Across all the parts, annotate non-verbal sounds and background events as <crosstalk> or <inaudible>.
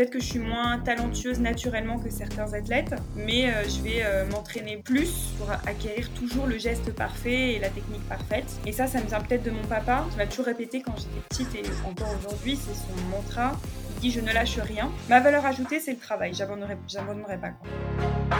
peut-être que je suis moins talentueuse naturellement que certains athlètes, mais je vais m'entraîner plus pour acquérir toujours le geste parfait et la technique parfaite. Et ça, ça me vient peut-être de mon papa, qui m'a toujours répété quand j'étais petite et encore aujourd'hui, c'est son mantra. Il dit je ne lâche rien. Ma valeur ajoutée, c'est le travail. J'abandonnerai, j'abandonnerai pas. Quoi.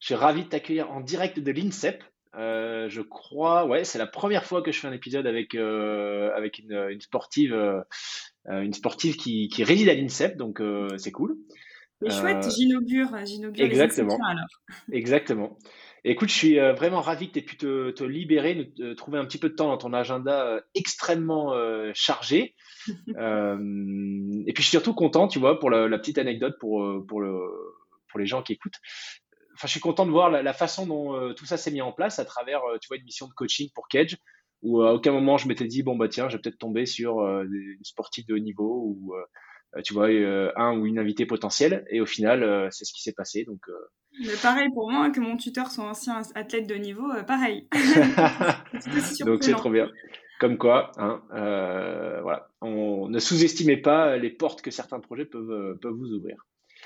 Je suis ravi de t'accueillir en direct de l'INSEP. Euh, je crois, ouais, c'est la première fois que je fais un épisode avec, euh, avec une, sportive, euh, une sportive qui, qui réside à l'INSEP, donc c'est cool. C'est chouette, j'inaugure, j'inaugure exactement, les alors. <laughs> Exactement. Écoute, je suis vraiment ravi que tu aies pu te, te libérer, trouver un petit peu de temps dans ton agenda extrêmement chargé. <laughs> et puis je suis surtout content, tu vois, pour la, la petite anecdote pour, pour, le, pour les gens qui écoutent enfin, je suis content de voir la, façon dont euh, tout ça s'est mis en place à travers, euh, tu vois, une mission de coaching pour Cage, où euh, à aucun moment je m'étais dit, bon, bah tiens, je vais peut-être tomber sur une sportive de haut niveau ou, tu vois, un ou une invitée potentielle. Et au final, c'est ce qui s'est passé. Donc, Mais pareil pour moi, que mon tuteur soit ancien athlète de niveau, pareil. <laughs> donc c'est trop bien. Comme quoi, hein, voilà, on ne sous-estimez pas les portes que certains projets peuvent, peuvent vous ouvrir.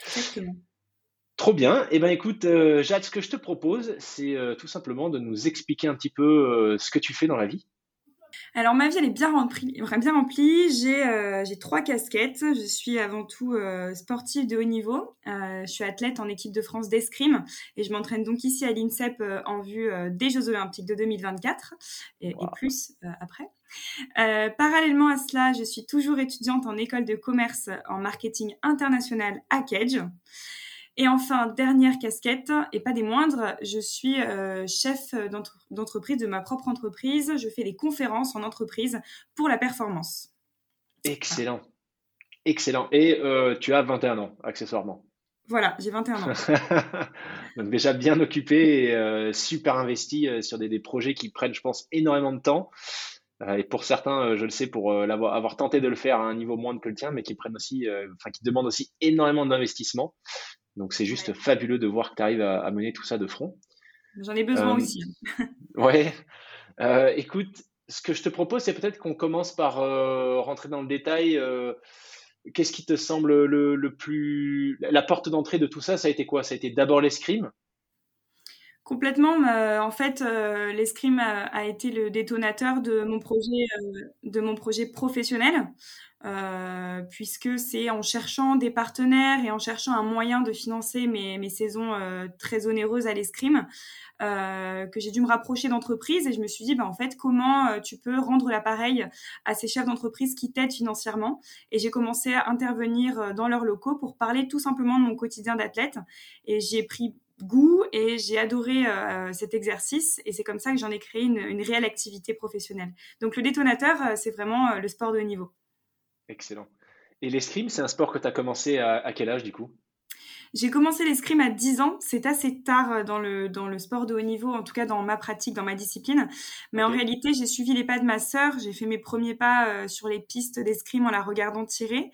Exactement. Trop bien. Eh ben écoute, euh, Jade, ce que je te propose, c'est euh, tout simplement de nous expliquer un petit peu euh, ce que tu fais dans la vie. Alors ma vie elle est bien remplie. Bien remplie. J'ai trois casquettes. Je suis avant tout sportive de haut niveau. je suis athlète en équipe de France d'escrime et je m'entraîne donc ici à l'INSEP en vue des Jeux Olympiques de 2024 et, et plus après. parallèlement à cela, je suis toujours étudiante en école de commerce en marketing international à Cage. Et enfin, dernière casquette, et pas des moindres, je suis euh, chef d'entreprise de ma propre entreprise. Je fais des conférences en entreprise pour la performance. Excellent. Excellent. Et euh, tu as 21 ans, accessoirement. Voilà, j'ai 21 ans. <laughs> Donc déjà bien occupé et euh, super investi sur des, des, projets qui prennent, je pense, énormément de temps. et pour certains, je le sais, pour l'avoir avoir tenté de le faire à un niveau moindre que le tien, mais qui prennent aussi, enfin qui demandent aussi énormément d'investissement. Donc c'est juste fabuleux de voir que tu arrives à, mener tout ça de front. J'en ai besoin euh, aussi. <laughs> ouais. Euh, écoute, ce que je te propose, c'est peut-être qu'on commence par euh, rentrer dans le détail. Qu'est-ce qui te semble le, plus. La porte d'entrée de tout ça, ça a été quoi? Ça a été d'abord l'escrime Complètement. en fait, l'escrime a, été le détonateur de mon projet, de mon projet professionnel. Euh, puisque c'est en cherchant des partenaires et en cherchant un moyen de financer mes, mes saisons euh, très onéreuses à l'escrime euh, que j'ai dû me rapprocher d'entreprises et je me suis dit, bah, en fait, comment euh, tu peux rendre l'appareil à ces chefs d'entreprise qui t'aident financièrement? Et j'ai commencé à intervenir dans leurs locaux pour parler tout simplement de mon quotidien d'athlète et j'ai pris goût et j'ai adoré euh, cet exercice et c'est comme ça que j'en ai créé une, réelle activité professionnelle. Donc le détonateur, c'est vraiment le sport de niveau. Excellent. Et l'escrime, c'est un sport que tu as commencé à, quel âge du coup? J'ai commencé l'escrime à 10 ans. C'est assez tard euh, dans le, dans le sport de haut niveau, en tout cas dans ma pratique, dans ma discipline. Mais en réalité, j'ai suivi les pas de ma sœur. J'ai fait mes premiers pas euh, sur les pistes d'escrime en la regardant tirer.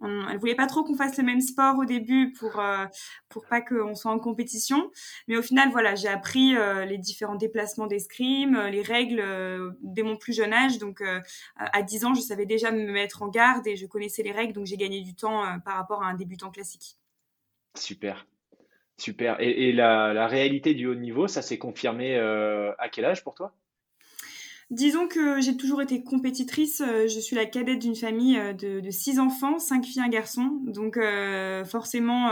On, elle voulait pas trop qu'on fasse le même sport au début pour, euh, pour pas qu'on soit en compétition. Mais au final, voilà, j'ai appris les différents déplacements d'escrime, les règles dès mon plus jeune âge. Donc, à 10 ans, je savais déjà me mettre en garde et je connaissais les règles. Donc, j'ai gagné du temps par rapport à un débutant classique. Super. Super. Et, la, réalité du haut niveau, ça s'est confirmé euh, à quel âge pour toi? Disons que j'ai toujours été compétitrice. Euh, je suis la cadette d'une famille euh, de, six enfants, cinq filles, un garçon. Donc euh, forcément,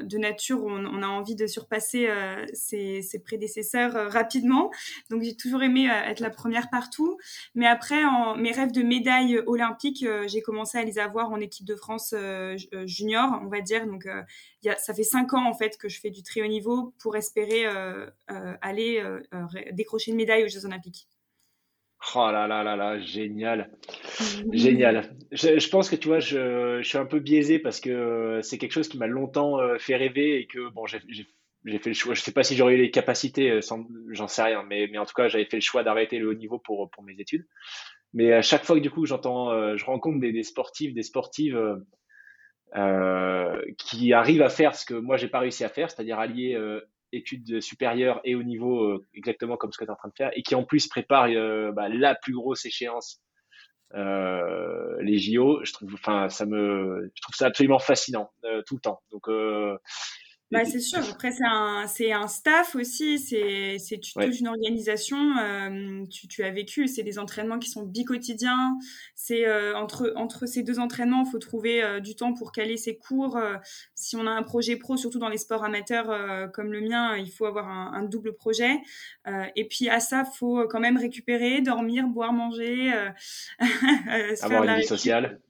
de nature, on, a envie de surpasser ses, prédécesseurs rapidement. Donc j'ai toujours aimé être la première partout. Mais après, mes rêves de médaille olympique, j'ai commencé à les avoir en équipe de France junior, on va dire. Donc ça fait cinq ans en fait que je fais du très haut niveau pour espérer aller décrocher une médaille aux Jeux olympiques. Oh là là là là, génial. Génial. Je, pense que tu vois, je, suis un peu biaisé parce que euh, c'est quelque chose qui m'a longtemps euh, fait rêver et que bon, j'ai fait le choix. Je sais pas si j'aurais eu les capacités, euh, j'en sais rien, mais, mais en tout cas, j'avais fait le choix d'arrêter le haut niveau pour, pour mes études. Mais à chaque fois que du coup, j'entends, je rencontre des, des, sportifs, des sportives qui arrivent à faire ce que moi, j'ai pas réussi à faire, c'est-à-dire allier études supérieures et au niveau euh, exactement comme ce que tu es en train de faire et qui en plus prépare euh, bah, la plus grosse échéance euh, les JO je trouve enfin ça me je trouve ça absolument fascinant tout le temps. Donc bah, c'est sûr. Après, c'est un, c'est un staff aussi. C'est, c'est toute une organisation. Euh, tu, tu, as vécu. C'est des entraînements qui sont bi-quotidiens. C'est euh, entre, entre ces deux entraînements, il faut trouver euh, du temps pour caler ses cours. si on a un projet pro, surtout dans les sports amateurs comme le mien, il faut avoir un, un double projet. et puis à ça, faut quand même récupérer, dormir, boire, manger, <laughs> avoir une vie sociale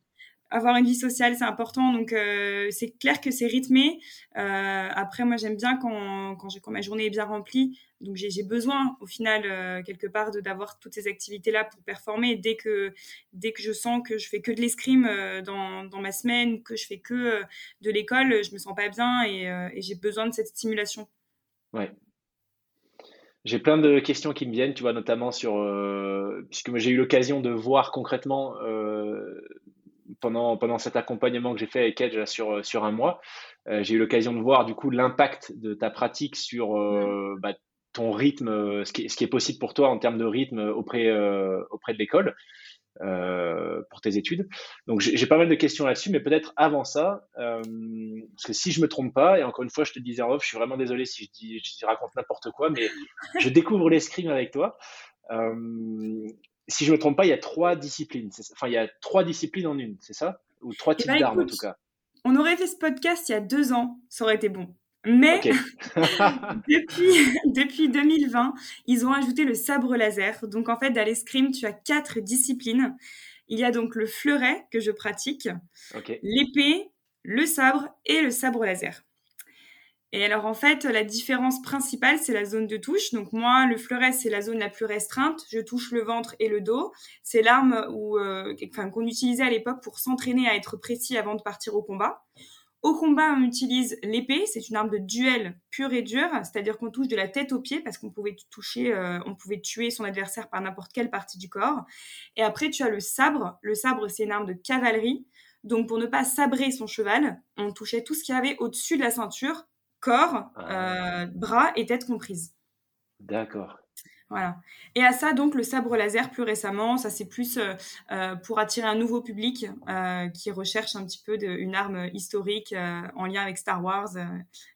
avoir une vie sociale, c'est important. Donc, euh, c'est clair que c'est rythmé. Euh, après, moi, j'aime bien quand, quand, quand, ma journée est bien remplie. Donc, j'ai besoin, au final, euh, quelque part, d'avoir toutes ces activités-là pour performer. Dès que, dès que je sens que je fais que de l'escrime euh, dans, dans, ma semaine, que je fais que euh, de l'école, je me sens pas bien et, j'ai besoin de cette stimulation. Ouais. J'ai plein de questions qui me viennent, tu vois, notamment sur, puisque j'ai eu l'occasion de voir concrètement pendant, pendant cet accompagnement que j'ai fait avec Edge sur, sur un mois, euh, j'ai eu l'occasion de voir du coup l'impact de ta pratique sur euh, bah, ton rythme, euh, ce qui, ce qui, est possible pour toi en termes de rythme auprès, auprès de l'école. pour tes études. Donc j'ai pas mal de questions là-dessus, mais peut-être avant ça, parce que si je me trompe pas, et encore une fois je te disais en off, je suis vraiment désolé si je dis, je raconte n'importe quoi, mais je découvre l'escrime avec toi si je me trompe pas, il y a trois disciplines. Enfin, il y a trois disciplines en une, c'est ça? Ou trois eh types ben, d'armes en tout cas? On aurait fait ce podcast il y a deux ans, ça aurait été bon. Mais <laughs> depuis, <laughs> depuis 2020, ils ont ajouté le sabre laser. Donc en fait, dans l'escrime, tu as quatre disciplines. Il y a donc le fleuret que je pratique, l'épée, le sabre et le sabre laser. Et alors en fait, la différence principale, c'est la zone de touche. Donc moi, le fleuret, c'est la zone la plus restreinte. Je touche le ventre et le dos. C'est l'arme euh, qu'on utilisait à l'époque pour s'entraîner à être précis avant de partir au combat. Au combat, on utilise l'épée. C'est une arme de duel pure et dure, c'est-à-dire qu'on touche de la tête aux pieds parce qu'on pouvait toucher, euh, on pouvait tuer son adversaire par n'importe quelle partie du corps. Et après, tu as le sabre. Le sabre, c'est une arme de cavalerie. Donc pour ne pas sabrer son cheval, on touchait tout ce qu'il y avait au-dessus de la ceinture corps, ah. euh, bras et tête comprises. D'accord. Voilà. Et à ça, donc, le sabre laser, plus récemment, ça c'est plus euh, euh, pour attirer un nouveau public qui recherche un petit peu de, une arme historique en lien avec Star Wars.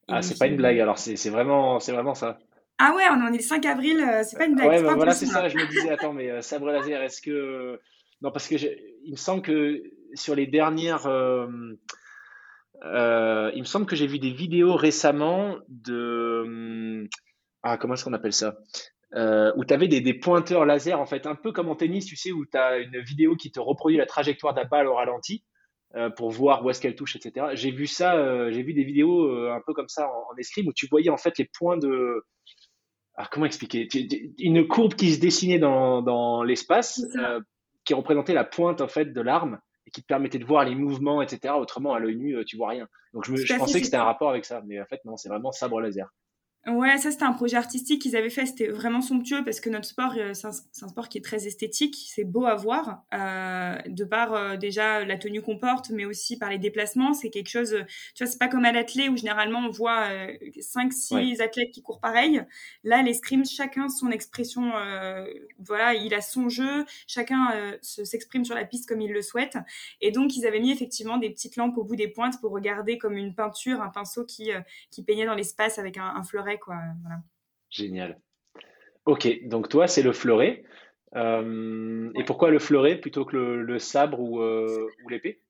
ah, c'est pas une blague, alors c'est vraiment, vraiment ça. Ah ouais, on est le 5 avril, c'est pas une blague. Ouais, bah voilà, c'est ça, je me disais, attends, mais sabre laser, est-ce que. Non, parce que il me semble que sur les dernières euh, il me semble que j'ai vu des vidéos récemment de. Hum, ah, comment est-ce qu'on appelle ça? Euh, Où tu avais des, pointeurs laser, en fait, un peu comme en tennis, tu sais, où tu as une vidéo qui te reproduit la trajectoire de la balle au ralenti euh, pour voir où est-ce qu'elle touche, etc. J'ai vu ça, j'ai vu des vidéos un peu comme ça en, escrime où tu voyais en fait les points de. Ah, comment expliquer? Une courbe qui se dessinait dans, dans l'espace, qui représentait la pointe en fait de l'arme et qui te permettait de voir les mouvements, etc. Autrement, à l'œil nu, euh, tu vois rien. Donc je, je pensais que c'était un rapport avec ça, mais en fait non, c'est vraiment sabre laser. Ouais, ça c'était un projet artistique qu'ils avaient fait. C'était vraiment somptueux parce que notre sport, euh, c'est un, sport qui est très esthétique. C'est beau à voir, euh, de par euh, déjà la tenue qu'on porte, mais aussi par les déplacements. C'est quelque chose. Tu vois, c'est pas comme à l'athlète où généralement on voit euh, 5 six athlètes qui courent pareil. Là, l'escrime, chacun son expression. voilà, il a son jeu. Chacun s'exprime sur la piste comme il le souhaite. Et donc ils avaient mis effectivement des petites lampes au bout des pointes pour regarder comme une peinture, un pinceau qui qui peignait dans l'espace avec un, un fleuret Génial. Ok, donc toi, c'est le fleuret. et pourquoi le fleuret plutôt que le, sabre ou l'épée?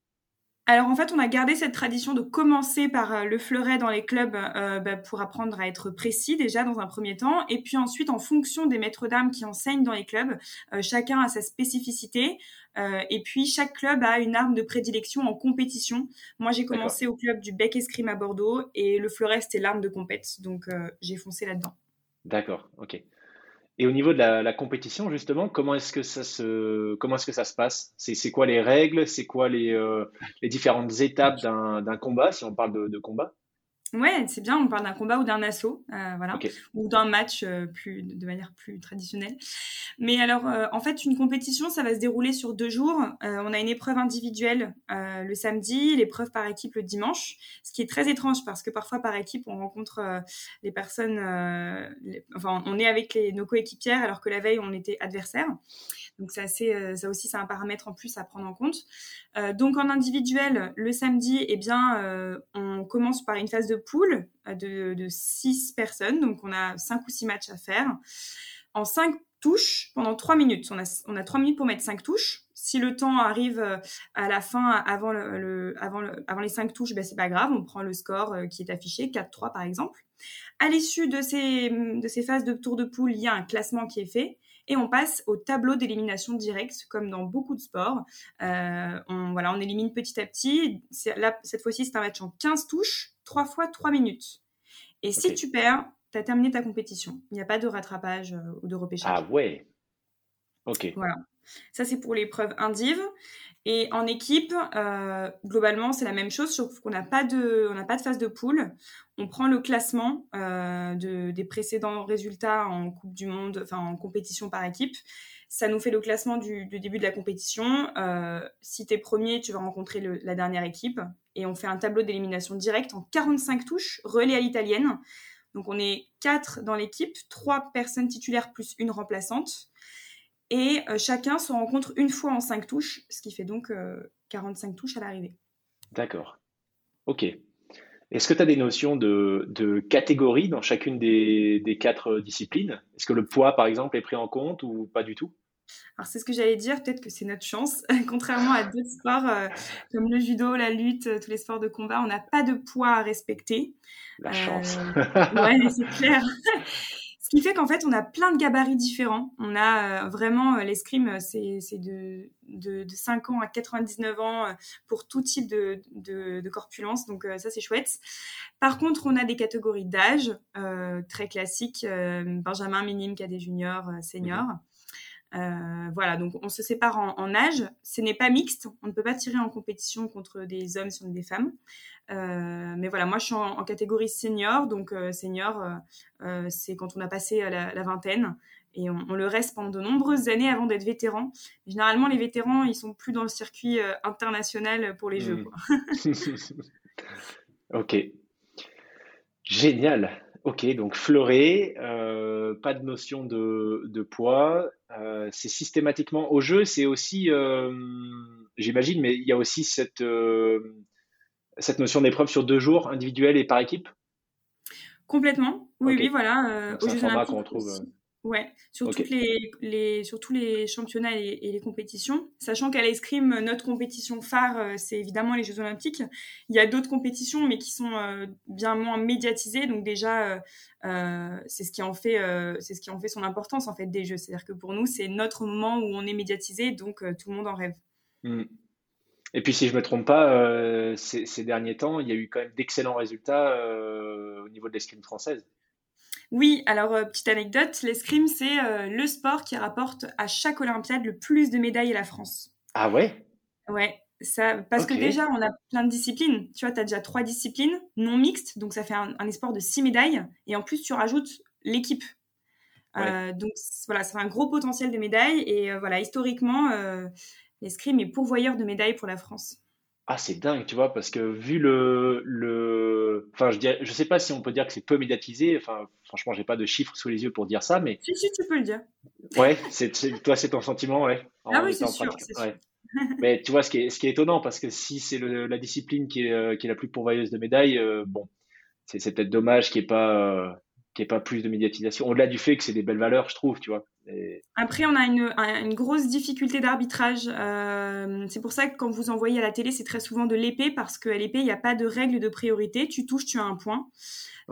Alors en fait, on a gardé cette tradition de commencer par euh, le fleuret dans les clubs euh, bah, pour apprendre à être précis déjà dans un premier temps, et puis ensuite en fonction des maîtres d'armes qui enseignent dans les clubs, euh, chacun a sa spécificité, et puis chaque club a une arme de prédilection en compétition. Moi j'ai commencé au club du bec escrime à Bordeaux, et le fleuret c'était l'arme de compète, donc j'ai foncé là-dedans. D'accord, ok. Et au niveau de la, compétition, justement, comment est-ce que ça se, comment est-ce que ça se passe? C'est quoi les règles? C'est quoi les, euh, les différentes étapes d'un combat, si on parle de combat? Ouais, c'est bien, on parle d'un combat ou d'un assaut, euh, voilà, ou d'un match euh, plus de manière plus traditionnelle. Mais alors, euh, en fait, une compétition, ça va se dérouler sur deux jours. on a une épreuve individuelle le samedi, l'épreuve par équipe le dimanche, ce qui est très étrange parce que parfois par équipe, on rencontre les personnes, enfin, on est avec les, nos coéquipières alors que la veille, on était adversaires. Donc c'est assez, euh, ça aussi c'est un paramètre en plus à prendre en compte. Euh, donc en individuel, le samedi, eh bien, euh, on commence par une phase de poule de, de six personnes. Donc on a cinq ou six matchs à faire. En cinq touches pendant trois minutes. On a, on a trois minutes pour mettre cinq touches. Si le temps arrive à la fin, avant, le, avant, le, avant les cinq touches, ben c'est pas grave, on prend le score qui est affiché, 4-3 par exemple. À l'issue de ces, de ces phases de tour de poule, il y a un classement qui est fait et on passe au tableau d'élimination directe, comme dans beaucoup de sports. Euh, on, voilà, on élimine petit à petit. Là, cette fois-ci, c'est un match en 15 touches, 3 fois 3 minutes. Et si tu perds, tu as terminé ta compétition. Il n'y a pas de rattrapage euh, ou de repêchage. Ah ouais Ok. Voilà. Ça, c'est pour l'épreuve indive. Et en équipe, euh, globalement, c'est la même chose, sauf qu'on n'a pas de, on n'a pas de phase de poule. On prend le classement euh, de, des précédents résultats en Coupe du Monde, enfin en compétition par équipe. Ça nous fait le classement du, début de la compétition. Euh, si tu es premier, tu vas rencontrer la dernière équipe. Et on fait un tableau d'élimination directe en 45 touches, relais à l'italienne. Donc on est quatre dans l'équipe, trois personnes titulaires plus une remplaçante. Et euh, chacun se rencontre une fois en cinq touches, ce qui fait donc 45 euh, touches à l'arrivée. D'accord. Ok. Est-ce que tu as des notions de, de catégorie dans chacune des, des quatre disciplines? Est-ce que le poids, par exemple, est pris en compte ou pas du tout? Alors c'est ce que j'allais dire, peut-être que c'est notre chance. <laughs> Contrairement à d'autres sports euh, comme le judo, la lutte, tous les sports de combat, on n'a pas de poids à respecter. La chance. <laughs> ouais, c'est clair. Qui fait qu'en fait, on a plein de gabarits différents. On a euh, vraiment euh, l'escrime, euh, c'est de, de, 5 ans à 99 ans pour tout type de, de, corpulence. Donc ça, c'est chouette. Par contre, on a des catégories d'âge très classiques, Benjamin, minime, cadet junior, senior. Voilà, donc on se sépare en, en âge. Ce n'est pas mixte. On ne peut pas tirer en compétition contre des hommes sur des femmes. Euh, mais voilà, moi je suis en, catégorie senior, donc euh, senior, euh, c'est quand on a passé la, la vingtaine et on, le reste pendant de nombreuses années avant d'être vétéran. Généralement, les vétérans, ils sont plus dans le circuit international pour les jeux. Hmm. <laughs> ok, génial. Ok, donc fleuré, pas de notion de, de poids. c'est systématiquement au jeu. C'est aussi, j'imagine, mais il y a aussi cette cette notion d'épreuve sur deux jours, individuelle et par équipe? Complètement. Oui, oui, voilà. Euh, c'est un format qu'on retrouve. Euh, ouais, sur, toutes les, les, sur tous les championnats et, les compétitions. Sachant qu'à l'escrime, notre compétition phare, euh, c'est évidemment les Jeux Olympiques. Il y a d'autres compétitions, mais qui sont bien moins médiatisées. Donc déjà, c'est ce qui en fait, c'est ce qui en fait son importance en fait des Jeux. C'est-à-dire que pour nous, c'est notre moment où on est médiatisé, donc tout le monde en rêve. Mmh. Et puis, si je ne me trompe pas, euh, ces, derniers temps, il y a eu quand même d'excellents résultats euh, au niveau de l'escrime française. Oui, alors euh, petite anecdote, l'escrime, c'est le sport qui rapporte à chaque Olympiade le plus de médailles à la France. Ah ouais? Ouais, ça, parce que déjà, on a plein de disciplines. Tu vois, tu as déjà trois disciplines non mixtes, donc ça fait un, un esport de six médailles. Et en plus, tu rajoutes l'équipe. donc voilà, c'est un gros potentiel de médailles. Et voilà, historiquement, l'escrime est pourvoyeur de médailles pour la France. Ah, c'est dingue, tu vois, parce que vu le, le... enfin, je ne je sais pas si on peut dire que c'est peu médiatisé. Enfin, franchement, j'ai pas de chiffres sous les yeux pour dire ça, mais. Si, si, tu peux le dire. Ouais, c'est, toi, c'est ton sentiment, ouais. ah oui, c'est sûr, <laughs> mais tu vois, ce qui est, ce qui est étonnant, parce que si c'est la discipline qui est, euh, qui est la plus pourvoyeuse de médailles, euh, bon, c'est, peut-être dommage qu'il n'y ait pas, euh, qu'il ait pas plus de médiatisation. Au-delà du fait que c'est des belles valeurs, je trouve, tu vois. Après, on a une, grosse difficulté d'arbitrage. Euh, c'est pour ça que quand vous envoyez à la télé, c'est très souvent de l'épée, parce qu'à l'épée, il n'y a pas de règle de priorité. Tu touches, tu as un point.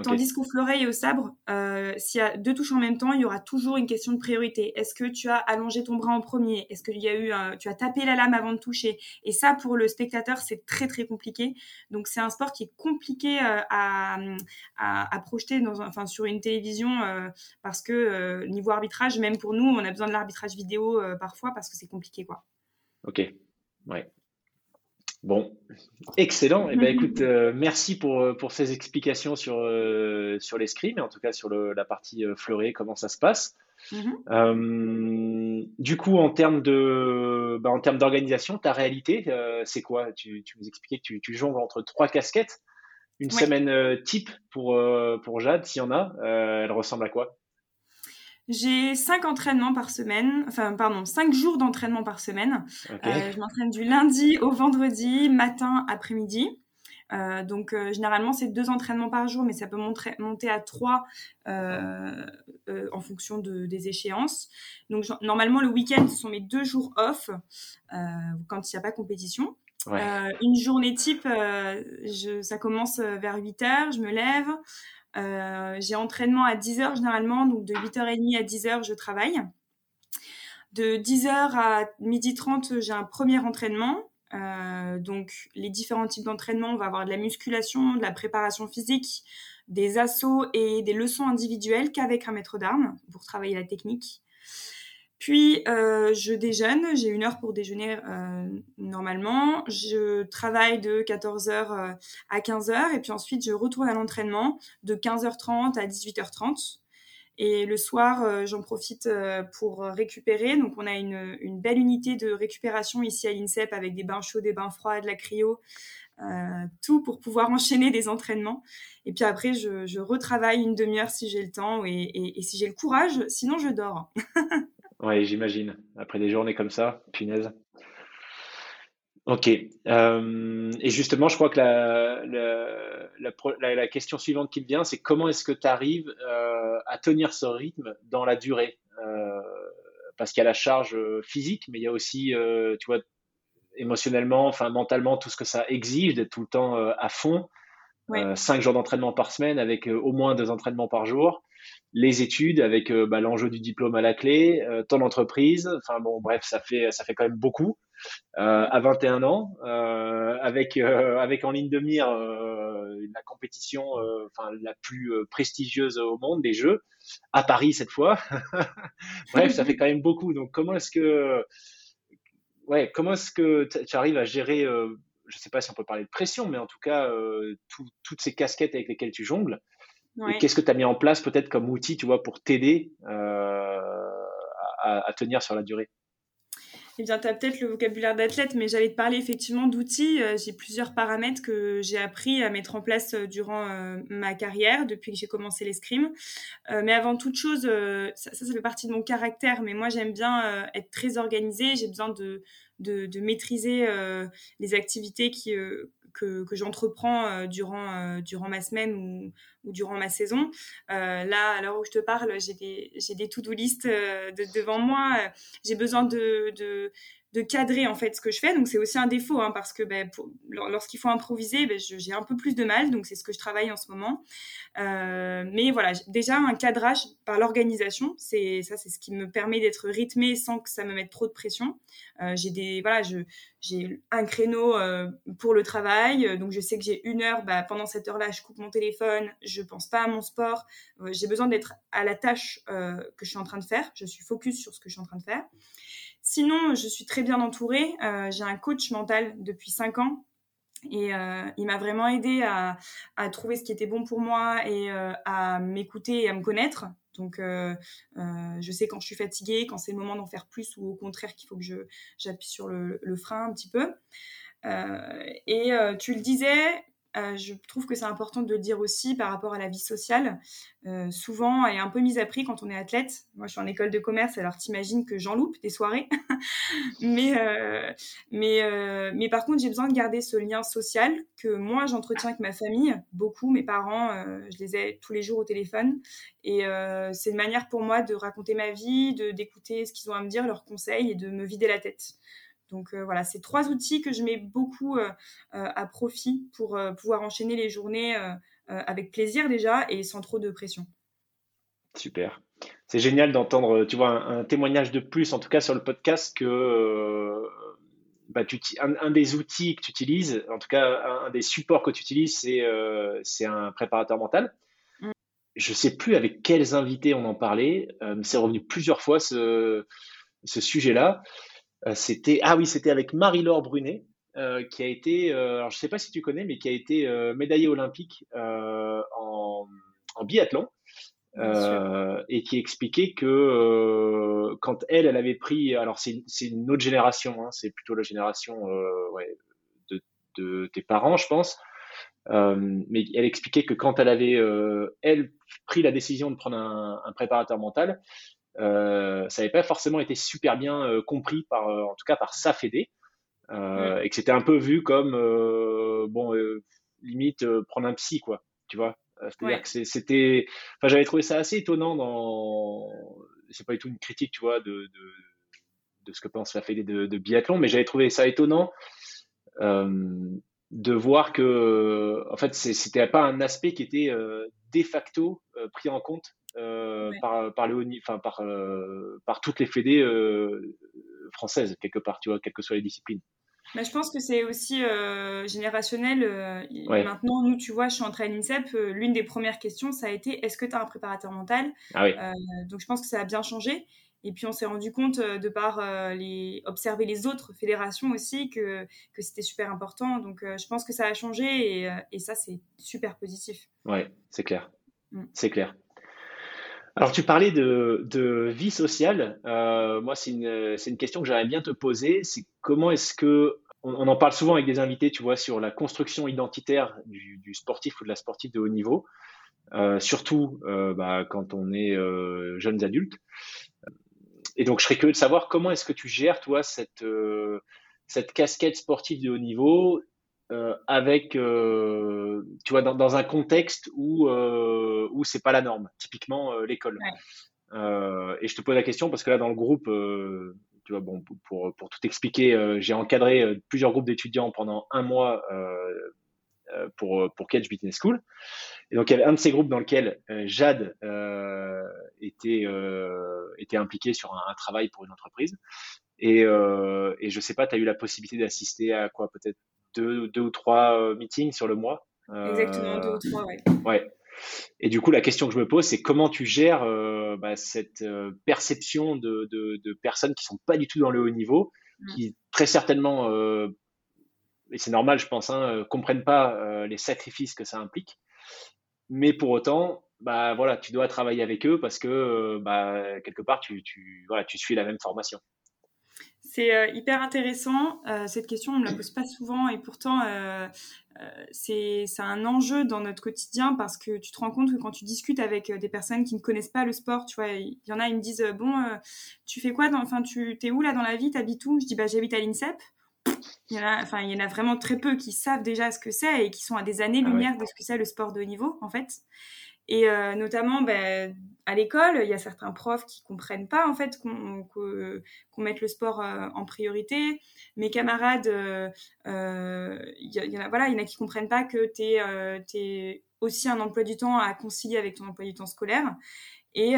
Tandis qu'au fleuret et au sabre, euh, s'il y a deux touches en même temps, il y aura toujours une question de priorité. Est-ce que tu as allongé ton bras en premier? Est-ce que y a eu, tu as tapé la lame avant de toucher? Et ça, pour le spectateur, c'est très très compliqué. Donc c'est un sport qui est compliqué euh, à, à, projeter dans, enfin, sur une télévision euh, parce que niveau arbitrage, même pour nous, on a besoin de l'arbitrage vidéo parfois parce que c'est compliqué, quoi. Ok, ouais. Bon, excellent. Eh ben, <laughs> écoute, euh, merci pour, euh, pour ces explications sur, euh, sur l'escrime et en tout cas sur le, la partie fleurée, comment ça se passe. Mm-hmm. du coup, en termes de, bah, en termes d'organisation, ta réalité, c'est quoi? Tu, tu nous expliquais que tu, tu jongles entre trois casquettes. Une semaine type pour, pour Jade, s'il y en a, elle ressemble à quoi? J'ai cinq entraînements par semaine, enfin pardon, cinq jours d'entraînement par semaine. Euh, je m'entraîne du lundi au vendredi, matin, après-midi. Euh, donc euh, généralement c'est deux entraînements par jour, mais ça peut monter à trois en fonction de, des échéances. Donc normalement le week-end ce sont mes deux jours off quand il n'y a pas compétition. une journée type, je, ça commence vers 8 heures, je me lève. Euh, j'ai entraînement à 10h généralement, donc de 8h30 à 10h, je travaille. De 10h à 12h30, j'ai un premier entraînement. Euh, donc, les différents types d'entraînement, on va avoir de la musculation, de la préparation physique, des assauts et des leçons individuelles qu'avec un maître d'armes pour travailler la technique. Puis, euh, je déjeune, j'ai une heure pour déjeuner euh, normalement. Je travaille de 14h euh, à 15h et puis ensuite, je retourne à l'entraînement de 15h30 à 18h30. Et le soir, j'en profite pour récupérer. Donc, on a une, une, belle unité de récupération ici à l'INSEP avec des bains chauds, des bains froids, de la cryo, tout pour pouvoir <laughs> enchaîner des entraînements. Et puis après, je, je retravaille une demi-heure si j'ai le temps et, et si j'ai le courage. Sinon, je dors. <laughs> Oui, j'imagine. Après des journées comme ça, punaise. Ok. Euh, et justement, je crois que la, la, la, question suivante qui me vient, c'est comment est-ce que tu arrives euh, à tenir ce rythme dans la durée? Euh, Parce qu'il y a la charge physique, mais il y a aussi, tu vois, émotionnellement, enfin mentalement, tout ce que ça exige d'être tout le temps à fond. cinq jours d'entraînement par semaine avec au moins deux entraînements par jour les études avec euh, bah, l'enjeu du diplôme à la clé, euh, ton entreprise, enfin bon bref ça fait ça fait quand même beaucoup euh, à 21 ans avec avec en ligne de mire la compétition enfin la plus prestigieuse au monde des jeux à Paris cette fois. <laughs> bref ça fait quand même beaucoup donc comment est-ce que ouais comment est-ce que tu arrives à gérer je sais pas si on peut parler de pression mais en tout cas toutes ces casquettes avec lesquelles tu jongles Qu'est-ce que tu as mis en place peut-être comme outil, tu vois, pour t'aider euh, à, tenir sur la durée? Eh bien, tu as peut-être le vocabulaire d'athlète, mais j'allais te parler effectivement d'outils. Euh, j'ai plusieurs paramètres que j'ai appris à mettre en place euh, durant ma carrière, depuis que j'ai commencé l'escrime. mais avant toute chose, ça, ça, fait partie de mon caractère, mais moi, j'aime bien être très organisée. J'ai besoin de, de, de maîtriser les activités qui, que, j'entreprends euh, durant, euh, durant ma semaine ou, durant ma saison. Euh, là, à l'heure où je te parle, j'ai des, des to-do list de, devant moi. J'ai besoin de, de cadrer en fait ce que je fais. Donc c'est aussi un défaut hein, parce que ben, lorsqu'il faut improviser, ben, j'ai un peu plus de mal. Donc c'est ce que je travaille en ce moment. Euh, mais voilà, déjà un cadrage par l'organisation, c'est ça, c'est ce qui me permet d'être rythmé sans que ça me mette trop de pression. Euh, j'ai des voilà, j'ai un créneau euh, pour le travail, donc je sais que j'ai une heure. Bah, pendant cette heure-là, je coupe mon téléphone, je pense pas à mon sport. j'ai besoin d'être à la tâche que je suis en train de faire. Je suis focus sur ce que je suis en train de faire. Sinon, je suis très bien entourée. Euh, j'ai un coach mental depuis 5 ans et euh, il m'a vraiment aidé à, trouver ce qui était bon pour moi et euh, à m'écouter et à me connaître. Donc, je sais quand je suis fatiguée, quand c'est le moment d'en faire plus ou au contraire qu'il faut que j'appuie sur le, frein un petit peu. et tu le disais, euh, je trouve que c'est important de le dire aussi par rapport à la vie sociale. Euh, souvent, elle est un peu mise à prix quand on est athlète. Moi, je suis en école de commerce, alors t'imagines que j'en loupe des soirées. <laughs> mais, euh, mais, mais par contre, j'ai besoin de garder ce lien social que moi, j'entretiens avec ma famille, beaucoup. Mes parents, je les ai tous les jours au téléphone. Et c'est une manière pour moi de raconter ma vie, d'écouter ce qu'ils ont à me dire, leurs conseils et de me vider la tête. Donc euh, voilà, c'est trois outils que je mets beaucoup euh, euh, à profit pour pouvoir enchaîner les journées avec plaisir déjà et sans trop de pression. Super. C'est génial d'entendre, tu vois, un, témoignage de plus, en tout cas sur le podcast, que bah, tu, un, des outils que tu utilises, en tout cas un, des supports que tu utilises, c'est un préparateur mental. Mm. Je sais plus avec quels invités on en parlait, mais c'est revenu plusieurs fois ce, ce sujet-là. Euh, c'était ah oui, c'était avec Marie-Laure Brunet. Euh, qui a été, euh, alors je sais pas si tu connais, mais qui a été médaillée olympique en, en, biathlon. Euh, et qui expliquait que euh, quand elle, elle avait pris, alors c'est une autre génération, hein, c'est plutôt la génération euh, ouais, de, de, tes parents, je pense, mais elle expliquait que quand elle avait, elle, pris la décision de prendre un, un préparateur mental, ça n'avait pas forcément été super bien euh, compris par, euh, en tout cas par sa fédé, et que c'était un peu vu comme bon limite prendre un psy quoi, tu vois. C'est-à-dire que c'était, enfin j'avais trouvé ça assez étonnant dans, c'est pas du tout une critique, tu vois, de, de, de ce que pense la fédé de, de biathlon, mais j'avais trouvé ça étonnant de voir que, en fait, c'était pas un aspect qui était de facto pris en compte euh, par, par, le enfin, par, euh, par toutes les fédés euh, françaises, quelque part, tu vois, quelles que soient les disciplines. Mais je pense que c'est aussi générationnel. Maintenant, nous, tu vois, je suis entrée à l'INSEP. L'une des premières questions, ça a été est-ce que tu as un préparateur mental? Ah oui. Donc, je pense que ça a bien changé. Et puis, on s'est rendu compte, de par les, observer les autres fédérations aussi, que, que c'était super important. Donc, je pense que ça a changé et, et ça, c'est super positif. Ouais, c'est clair. Mm. C'est clair. Alors, tu parlais de, vie sociale. Euh, moi, c'est une, question que j'aimerais bien te poser. C'est comment est-ce que, on, en parle souvent avec des invités, tu vois, sur la construction identitaire du, sportif ou de la sportive de haut niveau, euh, surtout euh, bah, quand on est jeunes adultes. Et donc, je serais curieux de savoir comment est-ce que tu gères, toi, cette, cette casquette sportive de haut niveau euh, avec, euh, tu vois, dans, dans, un contexte où euh, où c'est pas la norme, typiquement euh, l'école. Ouais. et je te pose la question parce que là, dans le groupe, tu vois, bon, pour pour tout expliquer, j'ai encadré plusieurs groupes d'étudiants pendant un mois pour pour Catch Business School. Et donc il y avait un de ces groupes dans lequel Jade était était impliqué sur un, un, travail pour une entreprise. Et, euh, et je sais pas, tu as eu la possibilité d'assister à quoi Peut-être deux, deux, ou trois euh, meetings sur le mois Exactement, deux ou trois, ouais. ouais. Et du coup, la question que je me pose, c'est comment tu gères euh, bah, cette euh, perception de, de, de, personnes qui sont pas du tout dans le haut niveau, mm. qui très certainement, euh, et c'est normal, je pense, hein, comprennent pas les sacrifices que ça implique. Mais pour autant, bah voilà, tu dois travailler avec eux parce que bah, quelque part, tu, tu, voilà, tu suis la même formation. C'est euh, hyper intéressant. Euh, cette question, on ne me la pose pas souvent et pourtant, euh, c'est un enjeu dans notre quotidien parce que tu te rends compte que quand tu discutes avec des personnes qui ne connaissent pas le sport, tu vois, il y en a, ils me disent Bon, tu fais quoi dans, Enfin, tu es où là dans la vie? T'habites où? Je dis Bah, j'habite à l'INSEP. Il y, en a, enfin, il y en a vraiment très peu qui savent déjà ce que c'est et qui sont à des années-lumière ah de ce que c'est le sport de haut niveau, en fait. Et euh, notamment, ben, à l'école, il y a certains profs qui comprennent pas en fait qu'on qu mette le sport euh, en priorité. Mes camarades, euh, il y, y, en a, voilà, il y en a qui comprennent pas que tu es, es, aussi un emploi du temps à concilier avec ton emploi du temps scolaire. Et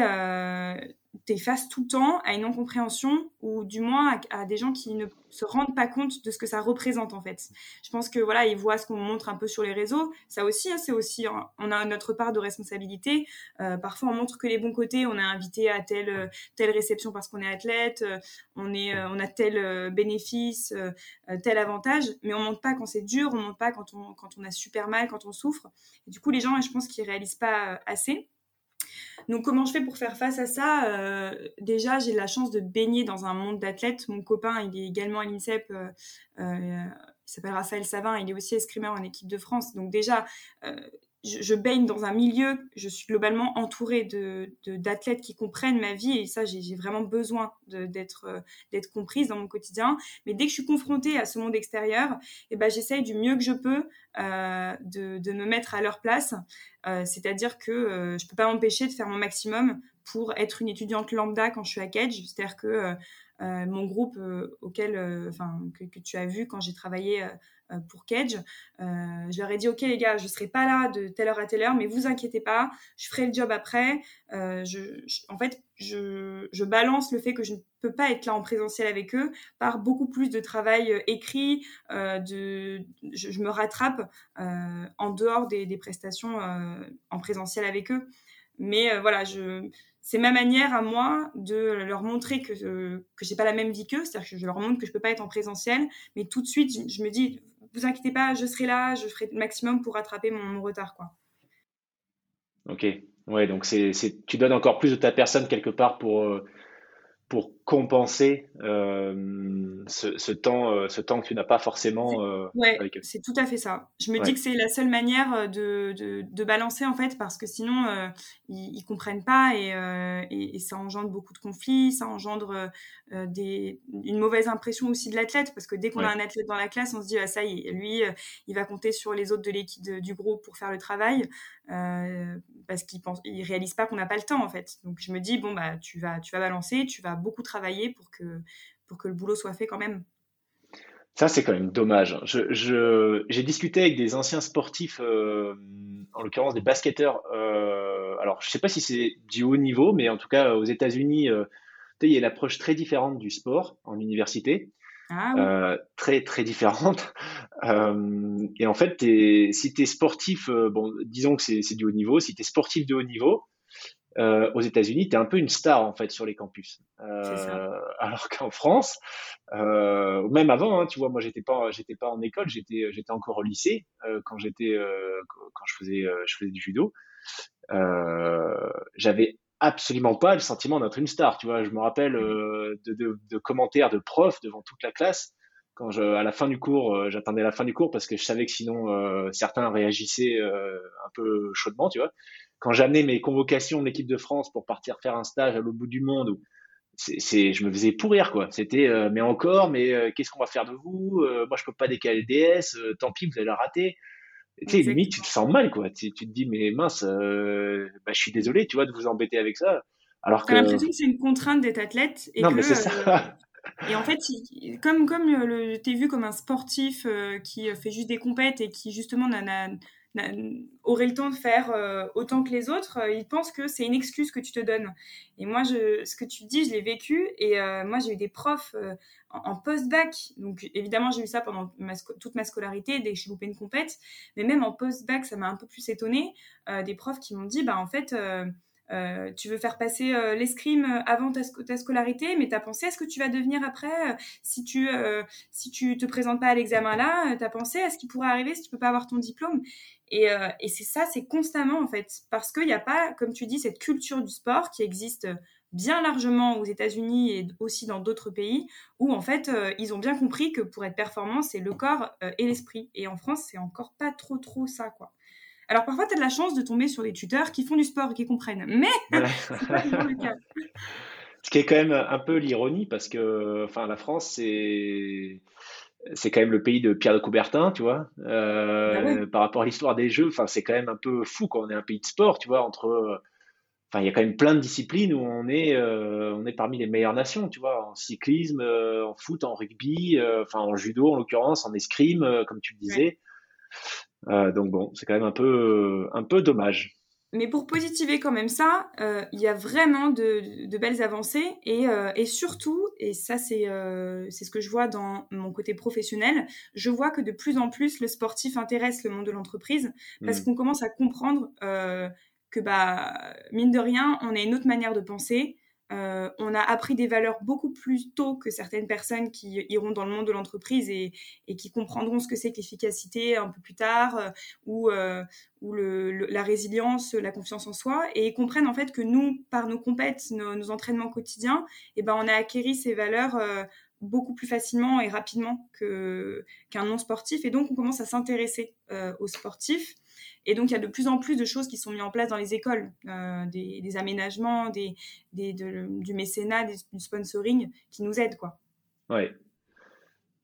t'es face tout le temps à une incompréhension ou du moins à, des gens qui ne se rendent pas compte de ce que ça représente en fait. Je pense que voilà, ils voient ce qu'on montre un peu sur les réseaux. Ça aussi, hein, c'est aussi, on a notre part de responsabilité. Euh, parfois, on montre que les bons côtés. On est invité à telle telle réception parce qu'on est athlète. Euh, on est, euh, on a tel euh, bénéfice, euh, tel avantage, mais on montre pas quand c'est dur. On montre pas quand on quand on a super mal, quand on souffre. Et du coup, les gens, je pense qu'ils réalisent pas assez. Donc comment je fais pour faire face à ça euh, Déjà, j'ai la chance de baigner dans un monde d'athlètes. Mon copain, il est également à l'INSEP. Euh, euh, il s'appelle Raphaël Savin, il est aussi escrimeur en équipe de France. Donc déjà, je, baigne dans un milieu, je suis globalement entourée de, d'athlètes qui comprennent ma vie et ça, j'ai, vraiment besoin d'être, euh, d'être comprise dans mon quotidien. Mais dès que je suis confrontée à ce monde extérieur, eh ben, j'essaye du mieux que je peux euh, de, de, me mettre à leur place. Euh, c'est-à-dire que je peux pas m'empêcher de faire mon maximum pour être une étudiante lambda quand je suis à Cage. C'est-à-dire que mon groupe auquel, enfin, que, tu as vu quand j'ai travaillé pour Cage. Euh, je leur ai dit, OK les gars, je serai pas là de telle heure à telle heure, mais vous inquiétez pas, je ferai le job après. Euh, en fait, je, balance le fait que je ne peux pas être là en présentiel avec eux par beaucoup plus de travail écrit. je, me rattrape en dehors des, prestations en présentiel avec eux. Mais voilà, c'est ma manière à moi de leur montrer que que j'ai pas la même vie qu'eux, c'est-à-dire que je leur montre que je peux pas être en présentiel, mais tout de suite je me dis vous inquiétez pas, je serai là, je ferai le maximum pour rattraper mon, retard. Quoi. Ok, ouais, donc c'est, tu donnes encore plus de ta personne quelque part pour, euh, pour compenser euh, ce, temps, euh, ce temps que tu n'as pas forcément euh, ouais, C'est tout à fait ça. Je me dis que c'est la seule manière de, de, balancer en fait, parce que sinon ils, ils, comprennent pas et, et, ça engendre beaucoup de conflits, ça engendre des, une mauvaise impression aussi de l'athlète, parce que dès qu'on a un athlète dans la classe, on se dit ah, ça y est, lui, il va compter sur les autres de l'équipe du groupe pour faire le travail, parce qu'il pense, il réalise pas qu'on n'a pas le temps en fait. Donc je me dis bon bah tu vas, tu vas balancer, tu vas beaucoup travailler pour que, pour que le boulot soit fait quand même. Ça, c'est quand même dommage. J'ai je, j'ai discuté avec des anciens sportifs, euh, en l'occurrence des basketteurs. Euh, alors, je ne sais pas si c'est du haut niveau, mais en tout cas, aux États-Unis, euh, il y a une approche très différente du sport en université. Ah très, très différente. <laughs> et en fait, si tu es sportif, bon, disons que c'est du haut niveau, si tu es sportif de haut niveau, euh, aux États-Unis, tu es un peu une star en fait sur les campus. Euh, <laughs> alors qu'en France, euh, même avant, hein, tu vois, moi j'étais pas, j'étais pas en école, j'étais, j'étais encore au lycée euh, quand j'étais, euh, quand je faisais, je faisais du judo. J'avais absolument pas le sentiment d'être une star. Tu vois, je me rappelle de, de, de, commentaires de profs devant toute la classe quand je, à la fin du cours, j'attendais la fin du cours parce que je savais que sinon certains réagissaient un peu chaudement, tu vois quand j'amenais mes convocations de l'équipe de France pour partir faire un stage à l'autre bout du monde, c'est, je me faisais pourrir quoi. C'était euh, mais encore, mais euh, qu'est-ce qu'on va faire de vous euh, Moi je peux pas décaler le DS, tant pis vous allez la rater. Tu sais, limite tu te sens mal quoi. Tu, te dis mais mince, bah, je suis désolé, tu vois, de vous embêter avec ça. Alors que. l'impression que c'est une contrainte d'être athlète et non, mais c'est ça. Et en fait, comme comme le, t'es vu comme un sportif qui fait juste des compètes et qui justement aurait le temps de faire euh, autant que les autres, euh, ils pensent que c'est une excuse que tu te donnes. Et moi, ce que tu dis, je l'ai vécu. Et euh, moi, j'ai eu des profs en, post-bac. Donc, évidemment, j'ai eu ça pendant toute ma scolarité, dès que j'ai loupé une compète. Mais même en post-bac, ça m'a un peu plus étonnée. des profs qui m'ont dit, bah, en fait, euh, tu veux faire passer euh, l'escrime euh, avant ta, scolarité, mais tu as pensé à ce que tu vas devenir après si tu si tu te présentes pas à l'examen là, tu as pensé à ce qui pourrait arriver si tu peux pas avoir ton diplôme? Et, et c'est ça, c'est constamment en fait, parce qu'il n'y a pas, comme tu dis, cette culture du sport qui existe bien largement aux États-Unis et aussi dans d'autres pays, où en fait ils ont bien compris que pour être performant, c'est le corps et l'esprit. Et en France, c'est encore pas trop trop ça quoi. Alors parfois, tu as de la chance de tomber sur des tuteurs qui font du sport et qui comprennent, mais <laughs> pas le cas. Ce qui est quand même un peu l'ironie, parce que enfin, la France, c'est c'est quand même le pays de Pierre de Coubertin, tu vois, euh, bah par rapport à l'histoire des Jeux. Enfin, c'est quand même un peu fou quand on est un pays de sport, tu vois, entre. Enfin, il y a quand même plein de disciplines où on est, euh, on est parmi les meilleures nations, tu vois, en cyclisme, euh, en foot, en rugby, enfin en judo en l'occurrence, en escrime, comme tu le disais. Euh, donc bon, c'est quand même un peu, un peu dommage. Mais pour positiver quand même ça, euh, il y a vraiment de, de belles avancées et, euh, et, surtout, et ça c'est c'est ce que je vois dans mon côté professionnel, je vois que de plus en plus le sportif intéresse le monde de l'entreprise parce mm. qu'on commence à comprendre que bah mine de rien, on a une autre manière de penser, euh, on a appris des valeurs beaucoup plus tôt que certaines personnes qui iront dans le monde de l'entreprise et, qui comprendront ce que c'est que l'efficacité un peu plus tard euh, ou, euh, la résilience, la confiance en soi et comprennent en fait que nous, par nos compètes, nos, entraînements quotidiens, eh ben, on a acquéri ces valeurs beaucoup plus facilement et rapidement qu'un non sportif. Et donc, on commence à s'intéresser aux sportifs. Et donc, il y a de plus en plus de choses qui sont mises en place dans les écoles, des, aménagements, des, du mécénat, du sponsoring qui nous aident. Quoi. Ouais,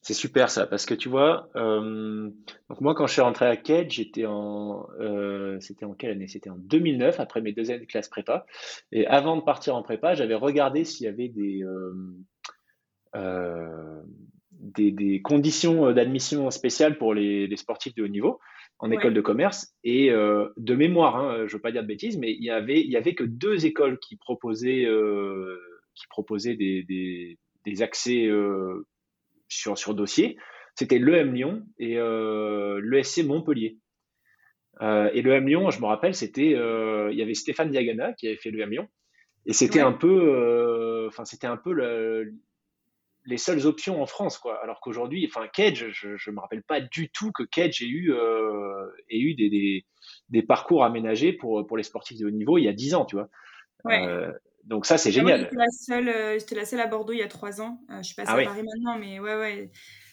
c'est super ça, parce que tu vois, euh, donc moi quand je suis rentré à Kedge, j'étais en, euh, c'était en quelle année? C'était en 2009, après mes deux années de classe prépa. Et avant de partir en prépa, j'avais regardé s'il y avait des, euh, des, conditions d'admission spéciales pour les, sportifs de haut niveau en école de commerce. Et de mémoire, hein, je veux pas dire de bêtises, mais il y avait, il y avait que deux écoles qui proposaient, qui proposaient des, des, des accès sur, sur dossier, c'était l'EM Lyon et euh, l'ESC Montpellier. Euh, et l'EM Lyon, je me rappelle, c'était, euh, il y avait Stéphane Diagana qui avait fait l'EM Lyon, et c'était un peu, euh, enfin c'était un peu les seules options en France, quoi. Alors qu'aujourd'hui, enfin Cage, je, ne me rappelle pas du tout que Cage ait eu, ait eu des, des, des, parcours aménagés pour pour les sportifs de haut niveau il y a dix ans, tu vois. Ouais. Donc ça, c'est génial. J'étais la, seule, euh, j'étais la seule à Bordeaux il y a trois ans. Euh, je suis passée ah à Paris maintenant, mais ouais, ouais.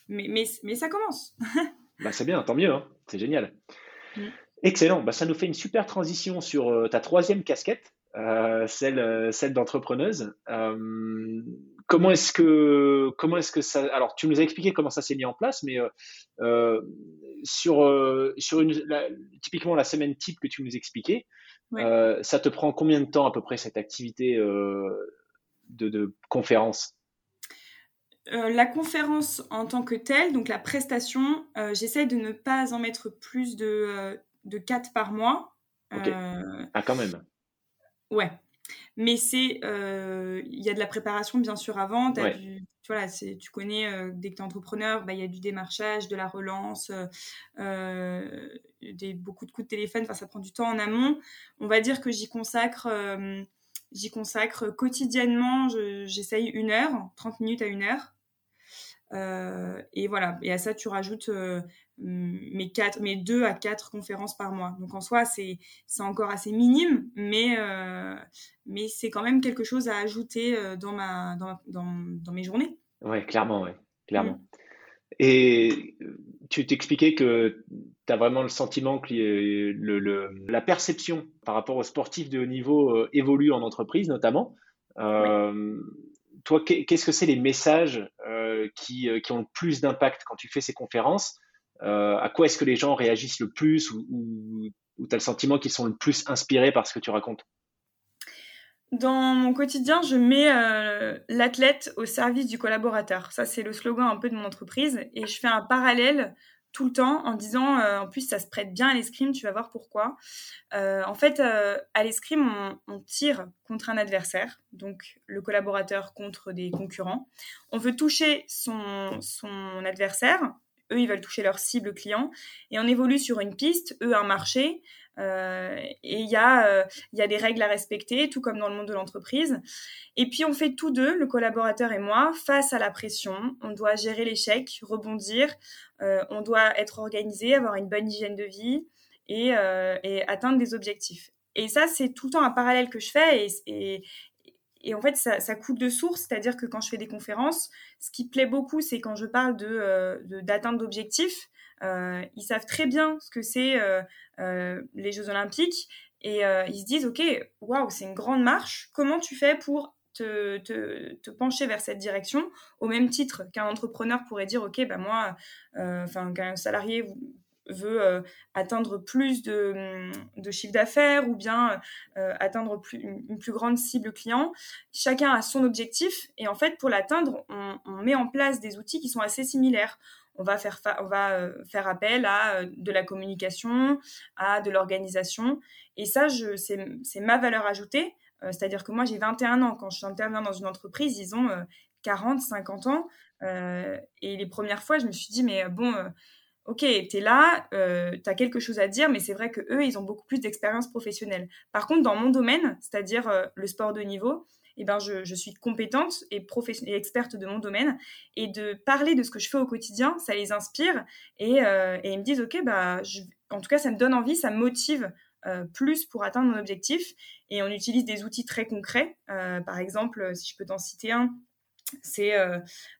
Mais, mais, mais ça commence. <laughs> bah, c'est bien, tant mieux. Hein. C'est génial. Mm. Excellent. Bah, ça nous fait une super transition sur euh, ta troisième casquette, celle, celle d'entrepreneuse. comment est-ce que comment est-ce que ça alors tu nous as expliqué comment ça s'est mis en place mais sur sur une typiquement la semaine type que tu nous expliquais euh, ça te prend combien de temps à peu près cette activité euh, de, conférence? Euh, la conférence en tant que telle, donc la prestation, j'essaie de ne pas en mettre plus de, de 4 par mois. Ah, quand même. Ouais. Mais c'est, il y a de la préparation bien sûr avant. As voilà, tu connais, euh, dès que tu es entrepreneur, bah, il y a du démarchage, de la relance, euh, euh, des, beaucoup de coups de téléphone, enfin, ça prend du temps en amont. On va dire que j'y consacre, j'y consacre quotidiennement, j'essaye une heure, 30 minutes à une heure. Et voilà, et à ça, tu rajoutes mes, quatre, mes deux à quatre conférences par mois. Donc en soi, c'est, c'est encore assez minime, mais, mais c'est quand même quelque chose à ajouter dans, ma, dans, dans, dans mes journées. Oui, clairement, ouais, clairement. Mm. Et tu t'expliquais que tu as vraiment le sentiment que le, la perception par rapport aux sportifs de haut niveau évolue en entreprise, notamment. Toi, qu'est-ce que c'est les messages qui, qui, ont le plus d'impact quand tu fais ces conférences euh, à quoi est-ce que les gens réagissent le plus ou, ou tu as le sentiment qu'ils sont le plus inspirés par ce que tu racontes? Dans mon quotidien, je mets euh, l'athlète au service du collaborateur. Ça, c'est le slogan un peu de mon entreprise. Et je fais un parallèle tout le temps en disant, euh, en plus, ça se prête bien à l'escrime, tu vas voir pourquoi. en fait, à l'escrime, on, on, tire contre un adversaire, donc le collaborateur contre des concurrents. On veut toucher son, son adversaire eux, ils veulent toucher leur cible client. Et on évolue sur une piste, eux, un marché. Euh, et il y, euh, y, a des règles à respecter, tout comme dans le monde de l'entreprise. Et puis, on fait tous deux, le collaborateur et moi, face à la pression. On doit gérer l'échec, rebondir. Euh, on doit être organisé, avoir une bonne hygiène de vie et, et atteindre des objectifs. Et ça, c'est tout le temps un parallèle que je fais. Et, et, en fait, ça, ça de source, c'est-à-dire que quand je fais des conférences, ce qui plaît beaucoup, c'est quand je parle de euh, d'atteinte d'objectifs, euh, ils savent très bien ce que c'est euh, les Jeux Olympiques et ils se disent, ok, waouh, c'est une grande marche. Comment tu fais pour te, pencher vers cette direction, au même titre qu'un entrepreneur pourrait dire, ok, bah moi, enfin qu'un salarié veut euh, atteindre plus de, de chiffre d'affaires ou bien euh, atteindre une, plus grande cible client. Chacun a son objectif et en fait pour l'atteindre, on, met en place des outils qui sont assez similaires. On va faire, on va euh, faire appel à de la communication, à de l'organisation. Et ça, c'est ma valeur ajoutée. C'est-à-dire que moi, j'ai 21 ans. Quand j'interviens dans une entreprise, ils ont 40, 50 ans. et les premières fois, je me suis dit, mais bon, ok, tu es là, euh, tu as quelque chose à dire, mais c'est vrai que eux, ils ont beaucoup plus d'expérience professionnelle. Par contre, dans mon domaine, c'est-à-dire euh, le sport de niveau, eh ben, je, suis compétente et, experte de mon domaine. Et de parler de ce que je fais au quotidien, ça les inspire. Et, euh, ils me disent, OK, bah, en tout cas, ça me donne envie, ça me motive plus pour atteindre mon objectif. Et on utilise des outils très concrets. par exemple, si je peux t'en citer un, c'est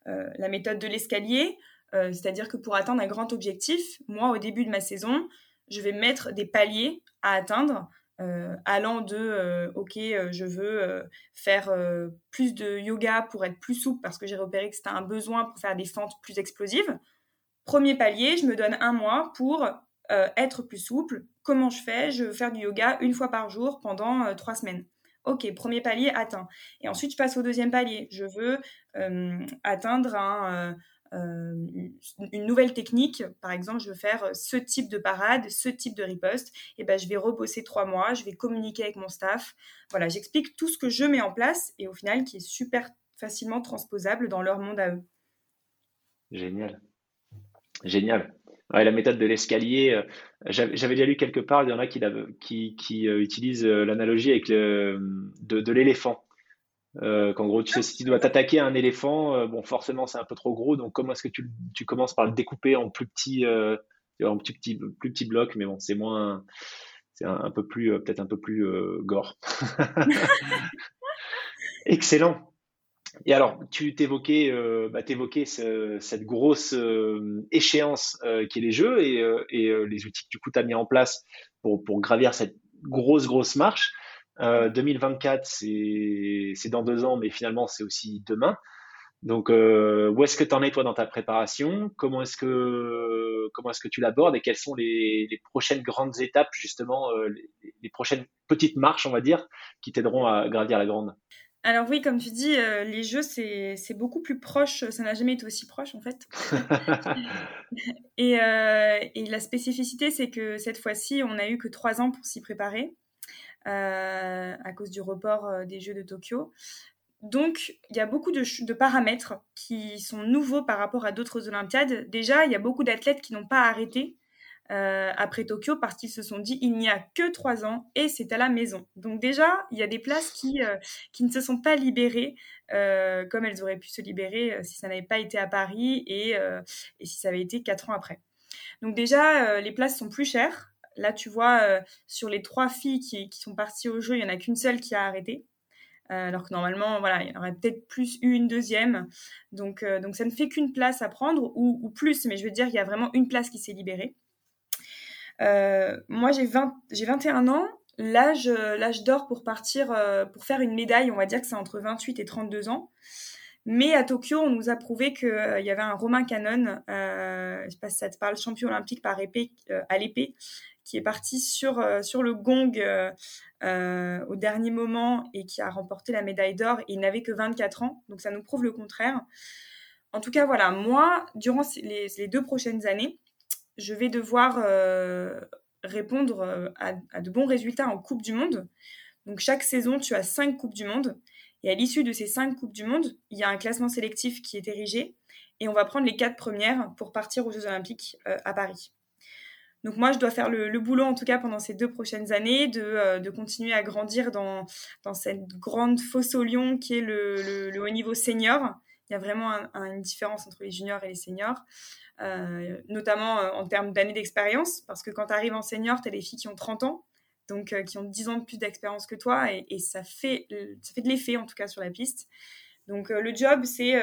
la méthode de l'escalier, c'est-à-dire que pour atteindre un grand objectif, moi, au début de ma saison, je vais mettre des paliers à atteindre euh, allant de euh, ok euh, je veux faire plus de yoga pour être plus souple parce que j'ai repéré que c'était un besoin pour faire des fentes plus explosives. Premier palier je me donne un mois pour être plus souple. Comment je fais? Je veux faire du yoga une fois par jour pendant trois semaines. Ok premier palier atteint. Et ensuite je passe au deuxième palier. Je veux atteindre un une nouvelle technique, par exemple, je veux faire ce type de parade, ce type de riposte, et ben je vais rebosser trois mois, je vais communiquer avec mon staff. Voilà, j'explique tout ce que je mets en place et au final qui est super facilement transposable dans leur monde à eux. Génial. Génial. la méthode de l'escalier, euh, j'avais déjà lu quelque part, il y en a qui, qui, qui euh, utilisent l'analogie avec le, de l'éléphant. Euh, qu'en gros, tu si tu dois t'attaquer à un éléphant, euh, bon, forcément, c'est un peu trop gros. Donc, comment est-ce que tu, commences par le découper en plus petits, euh, en plus plus mais bon, c'est moins, c'est un, peu plus, peut-être un peu plus gore. <laughs> Excellent. Et alors, tu t'évoquais, bah, cette grosse échéance qui est les jeux et, et les outils que du coup tu as mis en place pour, pour gravir cette grosse grosse marche. 2024, euh, c'est dans deux ans, mais finalement, c'est aussi demain. Donc, euh, où est-ce que tu en es, toi, dans ta préparation? Comment est-ce que, comment est-ce que tu l'abordes et quelles sont les, les, prochaines grandes étapes, justement, euh, les, les, prochaines petites marches, on va dire, qui t'aideront à gravir la grande? Alors oui, comme tu dis, les jeux, c'est beaucoup plus proche, ça n'a jamais été aussi proche en fait. <laughs> et, et, la spécificité, c'est que cette fois-ci, on n'a eu que trois ans pour s'y préparer. Euh, à cause du report euh, des Jeux de Tokyo. Donc, il y a beaucoup de, paramètres qui sont nouveaux par rapport à d'autres Olympiades. Déjà, il y a beaucoup d'athlètes qui n'ont pas arrêté euh, après Tokyo parce qu'ils se sont dit il n'y a que trois ans et c'est à la maison. Donc déjà, il y a des places qui, qui ne se sont pas libérées comme elles auraient pu se libérer si ça n'avait pas été à Paris et, et, si ça avait été quatre ans après. Donc déjà, les places sont plus chères. Là, tu vois, euh, sur les trois filles qui, sont parties au jeu, il n'y en a qu'une seule qui a arrêté. Euh, alors que normalement, voilà, il y en aurait peut-être plus une deuxième. Donc, euh, ça ne fait qu'une place à prendre, ou, plus, mais je veux dire, il y a vraiment une place qui s'est libérée. moi, j'ai 21 ans. L'âge, l'âge d'or pour partir, pour faire une médaille, on va dire que c'est entre 28 et 32 ans. Mais à Tokyo, on nous a prouvé qu'il y avait un Romain Cannon, je ne sais pas si ça te parle, champion olympique par épée, à l'épée, qui est parti sur, euh, sur le gong euh, euh, au dernier moment et qui a remporté la médaille d'or. Il n'avait que 24 ans, donc ça nous prouve le contraire. En tout cas, voilà, moi, durant les, deux prochaines années, je vais devoir répondre à, à, de bons résultats en Coupe du Monde. Donc chaque saison, tu as cinq Coupes du Monde. Et à l'issue de ces cinq Coupes du Monde, il y a un classement sélectif qui est érigé. Et on va prendre les quatre premières pour partir aux Jeux Olympiques à Paris. Donc moi, je dois faire le, boulot, en tout cas pendant ces deux prochaines années, de, euh, continuer à grandir dans, dans, cette grande fosse au lion qui est le, haut niveau senior. Il y a vraiment une différence entre les juniors et les seniors, euh, notamment euh, en termes d'années d'expérience, parce que quand tu arrives en senior, tu as des filles qui ont 30 ans, donc qui ont 10 ans de plus d'expérience que toi, et, et, ça, fait, ça fait de l'effet, en tout cas, sur la piste. Donc le job, c'est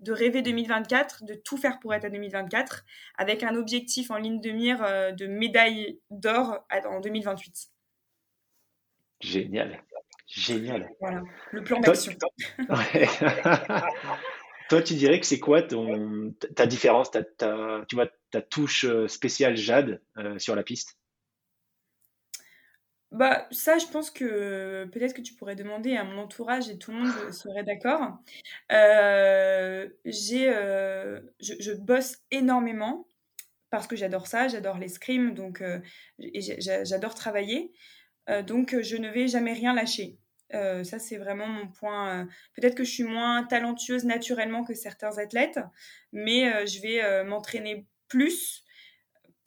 de rêver 2024, de tout faire pour être à 2024, avec un objectif en ligne de mire euh, de médaille d'or en 2028. Génial, génial. Voilà, le plan d'action. <laughs> Toi, tu dirais que c'est quoi ton, ta différence, ta, tu vois, ta touche euh, spéciale Jade euh, sur la piste? Bah, ça, je pense que peut-être que tu pourrais demander à mon entourage et tout le monde <laughs> serait d'accord. Euh, j'ai, euh, je, bosse énormément parce que j'adore ça, j'adore l'escrime, donc euh, j'adore travailler. donc, je ne vais jamais rien lâcher. ça, c'est vraiment mon point. Peut-être que je suis moins talentueuse naturellement que certains athlètes, mais je vais m'entraîner plus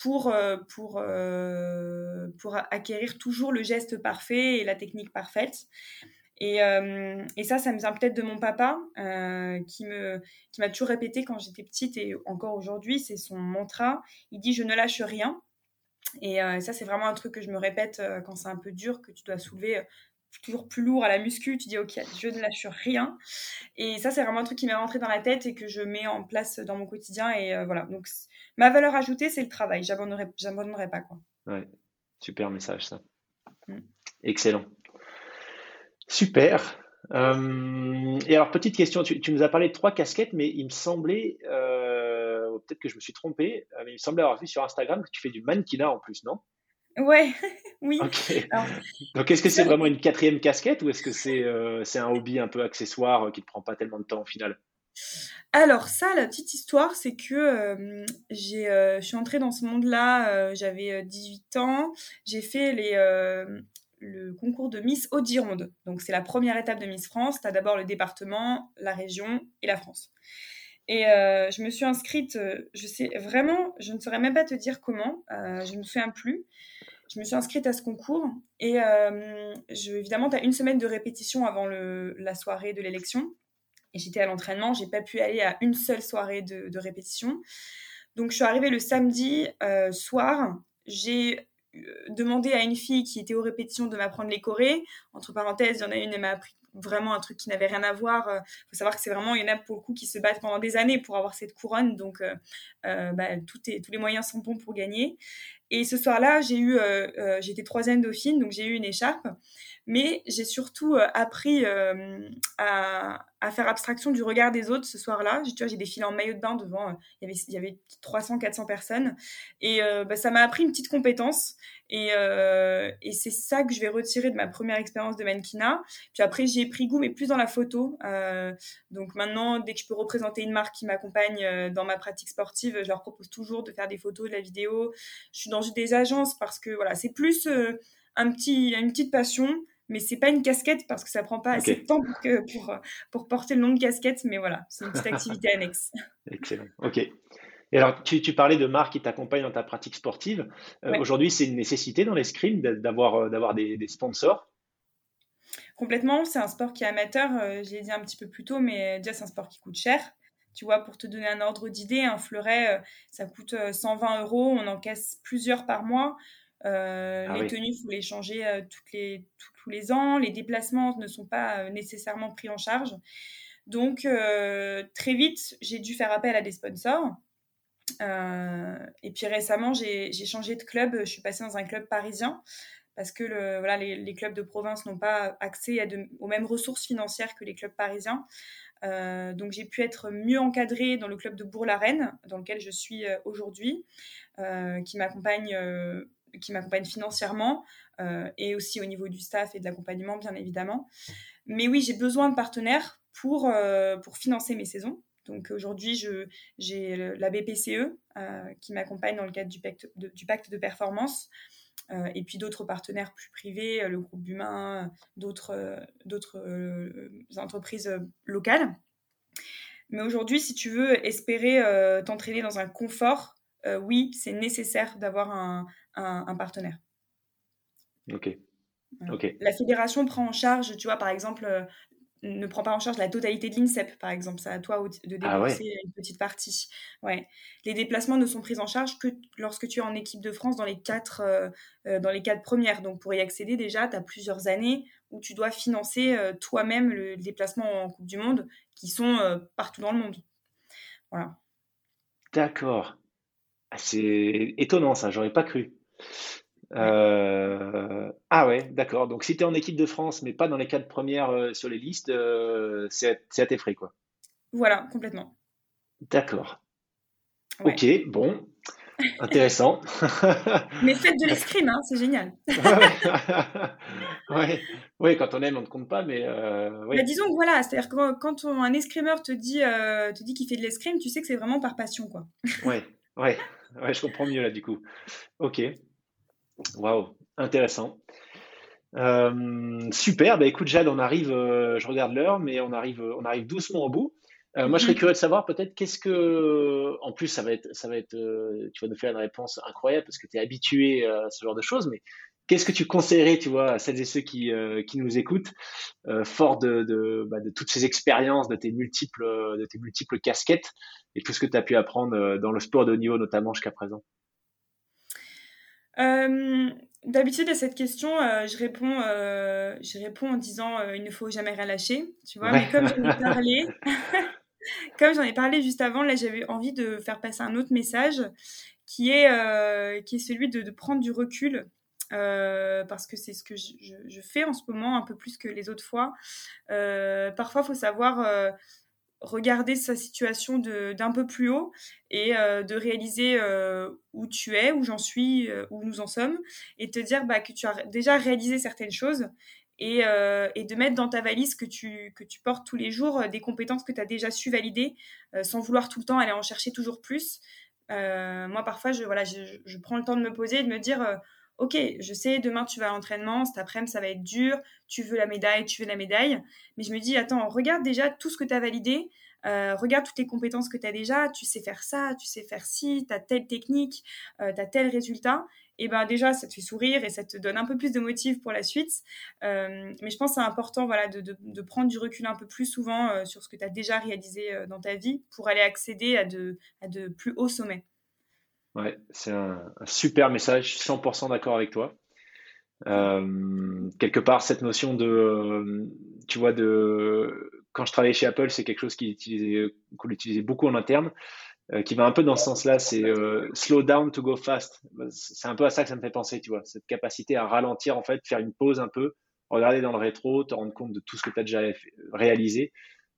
pour, euh, pour, euh, pour acquérir toujours le geste parfait et la technique parfaite. Et, euh, et, ça, ça me vient peut-être de mon papa, qui me qui m'a toujours répété quand j'étais petite et encore aujourd'hui, c'est son mantra. Il dit je ne lâche rien. Et ça, c'est vraiment un truc que je me répète quand c'est un peu dur, que tu dois soulever toujours plus lourd à la muscu, tu dis ok, je ne lâche rien. Et ça, c'est vraiment un truc qui m'est rentré dans la tête et que je mets en place dans mon quotidien. Et euh, voilà, donc ma valeur ajoutée, c'est le travail. J'abandonnerai, j'abandonnerai pas quoi. Ouais, super message ça. Mm. Excellent. Super. Euh, et alors, petite question, tu, nous as parlé de trois casquettes, mais il me semblait, euh, peut-être que je me suis trompé, mais il me semblait avoir vu sur Instagram que tu fais du mannequinat en plus, non? Ouais, <laughs> oui. Donc, est-ce que c'est vraiment une quatrième casquette ou est-ce que c'est euh, c'est un hobby un peu accessoire qui ne prend pas tellement de temps au final? Alors ça, la petite histoire, c'est que euh, j'ai, euh, je suis entrée dans ce monde-là, j'avais 18 ans, j'ai fait le concours de Miss Haute-Gironde. Donc c'est la première étape de Miss France, tu as d'abord le département, la région et la France. Et je me suis inscrite, je sais vraiment, je ne saurais même pas te dire comment, je ne me souviens plus je me suis inscrite à ce concours et euh, évidemment, tu as une semaine de répétition avant la soirée de l'élection. J'étais à l'entraînement, j'ai pas pu aller à une seule soirée de, répétition. Donc je suis arrivée le samedi euh, soir. J'ai euh, demandé à une fille qui était aux répétitions de m'apprendre les chorés. Entre parenthèses, il y en a une, elle m'a appris vraiment un truc qui n'avait rien à voir. Il faut savoir que c'est vraiment, il y en a pour le coup qui se battent pendant des années pour avoir cette couronne. Donc, bah, tout est, tous les moyens sont bons pour gagner. Et ce soir-là, j'ai eu, euh, euh, j'étais troisième dauphine, donc j'ai eu une écharpe. Mais j'ai surtout euh, appris à, à, faire abstraction du regard des autres ce soir-là. Tu vois, j'ai défilé en maillot de bain devant, il y avait, il y avait 300, 400 personnes. Et bah, ça m'a appris une petite compétence. Et, c'est ça que je vais retirer de ma première expérience de mannequinat. Puis après, j'ai pris goût, mais plus dans la photo. donc maintenant, dès que je peux représenter une marque qui m'accompagne dans ma pratique sportive, je leur propose toujours de faire des photos, de la vidéo. Je suis dans des agences parce que voilà, c'est plus euh, un petit, une petite passion, mais c'est pas une casquette parce que ça prend pas assez de temps pour, que, pour, pour, porter le nom de casquette, mais voilà, c'est une petite activité annexe. <laughs> Excellent, ok. Et alors, tu, tu parlais de marques qui t'accompagnent dans ta pratique sportive. Euh, aujourd'hui, c'est une nécessité dans l'escrime d'avoir euh, d'avoir des, des, sponsors? Complètement, c'est un sport qui est amateur, je l'ai dit un petit peu plus tôt, mais déjà c'est un sport qui coûte cher. Tu vois, pour te donner un ordre d'idée, un fleuret, euh, ça coûte 120 euh, euros, on encaisse plusieurs par mois. Euh, ah les tenues, il faut les changer toutes les, tous les ans. Les déplacements ne sont pas nécessairement pris en charge. Donc, très vite, j'ai dû faire appel à des sponsors. et puis récemment, j'ai changé de club. Je suis passée dans un club parisien parce que le, voilà, les, clubs de province n'ont pas accès à aux mêmes ressources financières que les clubs parisiens. Euh, donc j'ai pu être mieux encadrée dans le club de Bourg-la-Reine, dans lequel je suis euh, aujourd'hui, euh, qui m'accompagne qui m'accompagne financièrement et aussi au niveau du staff et de l'accompagnement, bien évidemment. Mais oui, j'ai besoin de partenaires pour, pour financer mes saisons. Donc aujourd'hui, j'ai la BPCE qui m'accompagne dans le cadre du pacte de performance. Euh, et puis d'autres partenaires plus privés, euh, le groupe Humain, d'autres euh, entreprises locales. Mais aujourd'hui, si tu veux espérer t'entraîner dans un confort, oui, c'est nécessaire d'avoir un, un, partenaire. Ok. ok. La fédération prend en charge, tu vois, par exemple, ne prend pas en charge la totalité de l'INSEP, par exemple. C'est à toi de ah déplacer une petite partie. Ouais. Les déplacements ne sont pris en charge que lorsque tu es en équipe de France dans les quatre, euh, euh, dans les quatre premières. Donc, pour y accéder, déjà, tu as plusieurs années où tu dois financer euh, toi-même le, déplacement en Coupe du Monde qui sont partout dans le monde. Voilà. D'accord. C'est étonnant, ça. J'aurais pas cru. Euh, ah ouais, d'accord. Donc si tu es en équipe de France, mais pas dans les quatre premières euh, sur les listes, euh, c'est à tes frais, quoi. Voilà, complètement. D'accord. Ok, bon, intéressant. <laughs> mais faites de <laughs> l'escrime, hein, c'est génial. <laughs> ouais. ouais. quand on aime, on ne compte pas, mais. Ouais. Bah, disons que voilà, c'est-à-dire que quand un escrimeur te dit, te dit qu'il fait de l'escrime, tu sais que c'est vraiment par passion, quoi. ouais, ouais, ouais, je comprends mieux là, du coup. Ok. Waouh, intéressant. Euh, super, bah écoute Jade, on arrive, euh, je regarde l'heure, mais on arrive, on arrive doucement au bout. Euh, moi, je serais mhm. curieux de savoir peut-être qu'est-ce que, en plus, ça va être, ça va être, tu vas nous faire une réponse incroyable parce que tu es habitué à ce genre de choses, mais qu'est-ce que tu conseillerais, tu vois, à celles et ceux qui, qui nous écoutent, fort de, de, bah, de, toutes ces expériences, de tes multiples, de tes multiples casquettes et tout ce que tu as pu apprendre dans le sport de haut niveau, notamment jusqu'à présent? Euh, D'habitude à cette question, je réponds, je réponds en disant il ne faut jamais rien lâcher, tu vois. Mais comme j'en ai parlé, <laughs> <laughs> comme j'en ai parlé juste avant, là j'avais envie de faire passer un autre message qui est qui est celui de, de prendre du recul euh, parce que c'est ce que je, fais en ce moment un peu plus que les autres fois. Euh, parfois, il faut savoir euh, regarder sa situation d'un peu plus haut et de réaliser où tu es, où j'en suis, où nous en sommes, et te dire bah, que tu as déjà réalisé certaines choses et, et, de mettre dans ta valise que tu, que tu portes tous les jours des compétences que tu as déjà su valider sans vouloir tout le temps aller en chercher toujours plus. moi, parfois, je, voilà, je, je, prends le temps de me poser et de me dire ok, je sais, demain tu vas à l'entraînement, cet après-midi ça va être dur, tu veux la médaille, tu veux la médaille. Mais je me dis, attends, regarde déjà tout ce que tu as validé, euh, regarde toutes les compétences que tu déjà, tu sais faire ça, tu sais faire ci, tu as telle technique, euh, tu as tel résultat. Et ben déjà, ça te fait sourire et ça te donne un peu plus de motifs pour la suite. Euh, mais je pense que c'est important voilà, de, prendre du recul un peu plus souvent sur ce que tu as déjà réalisé dans ta vie pour aller accéder à de, à de plus hauts sommets. Ouais, c'est un, super message, je suis 100% d'accord avec toi. Euh, quelque part, cette notion de, euh, tu vois, de, quand je travaillais chez Apple, c'est quelque chose qu'on utilisait beaucoup en interne, euh, qui va un peu dans ce sens-là, c'est slow down to go fast. C'est un peu à ça que ça me fait penser, tu vois, cette capacité à ralentir, en fait, faire une pause un peu, regarder dans le rétro, te rendre compte de tout ce que tu as déjà réalisé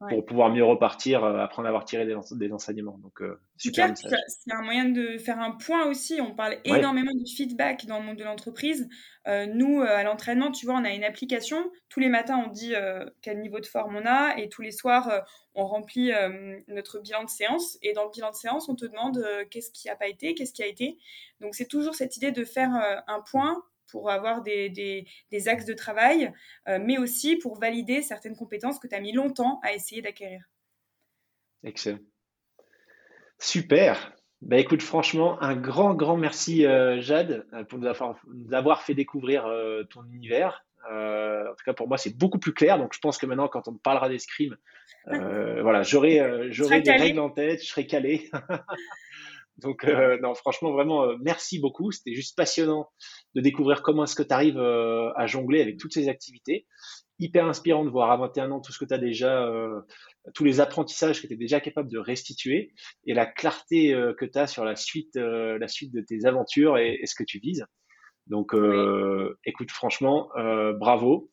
pour pouvoir mieux repartir euh, après en avoir tiré des, enseignements. Donc, euh, super. C'est un moyen de faire un point aussi. On parle énormément de feedback dans le monde de l'entreprise. Euh, nous, à l'entraînement, tu vois, on a une application. Tous les matins, on dit quel niveau de forme on a et tous les soirs, on remplit notre bilan de séance. Et dans le bilan de séance, on te demande qu'est-ce qui n'a pas été, qu'est-ce qui a été. Donc, c'est toujours cette idée de faire un point pour avoir des, des, axes de travail, euh, mais aussi pour valider certaines compétences que tu as mis longtemps à essayer d'acquérir. Excellent. Super. Bah écoute, franchement, un grand, grand merci euh, Jade euh, pour nous avoir, fait découvrir ton univers. en tout cas, pour moi, c'est beaucoup plus clair. Donc, je pense que maintenant, quand on parlera d'escrime, <laughs> voilà, j'aurai, j'aurai des règles en tête, je serai calé. <laughs> Donc, euh, non, franchement, vraiment, euh, merci beaucoup. C'était juste passionnant de découvrir comment est-ce que tu arrives euh, à jongler avec toutes ces activités. Hyper inspirant de voir à 21 ans tout ce que tu as déjà, tous les apprentissages que tu es déjà capable de restituer et la clarté que tu as sur la suite, la suite de tes aventures et, ce que tu vises. Donc, écoute, franchement, bravo.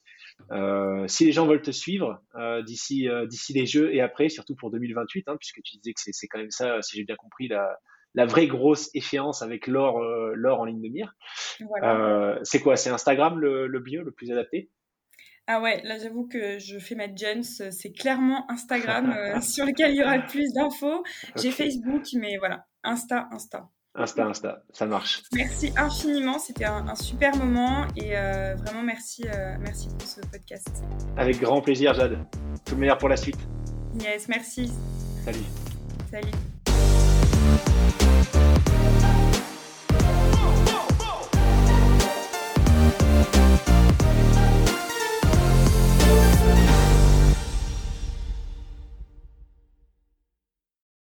si les gens veulent te suivre d'ici d'ici les Jeux et après, surtout pour 2028, hein, puisque tu disais que c'est quand même ça, si j'ai bien compris, la, la vraie grosse échéance avec l'or euh, l'or en ligne de mire. Euh, c'est quoi C'est Instagram le, le bio le plus adapté? Ah ouais, là j'avoue que je fais ma Jones, c'est clairement Instagram <laughs> euh, sur lequel il y aura le plus d'infos. J'ai Facebook, mais voilà, Insta, Insta. Insta, Insta, ça marche. Merci infiniment, c'était un, super moment et vraiment merci, merci pour ce podcast. Avec grand plaisir, Jade. Tout le meilleur pour la suite. Yes, merci. Salut. Salut. Thank you.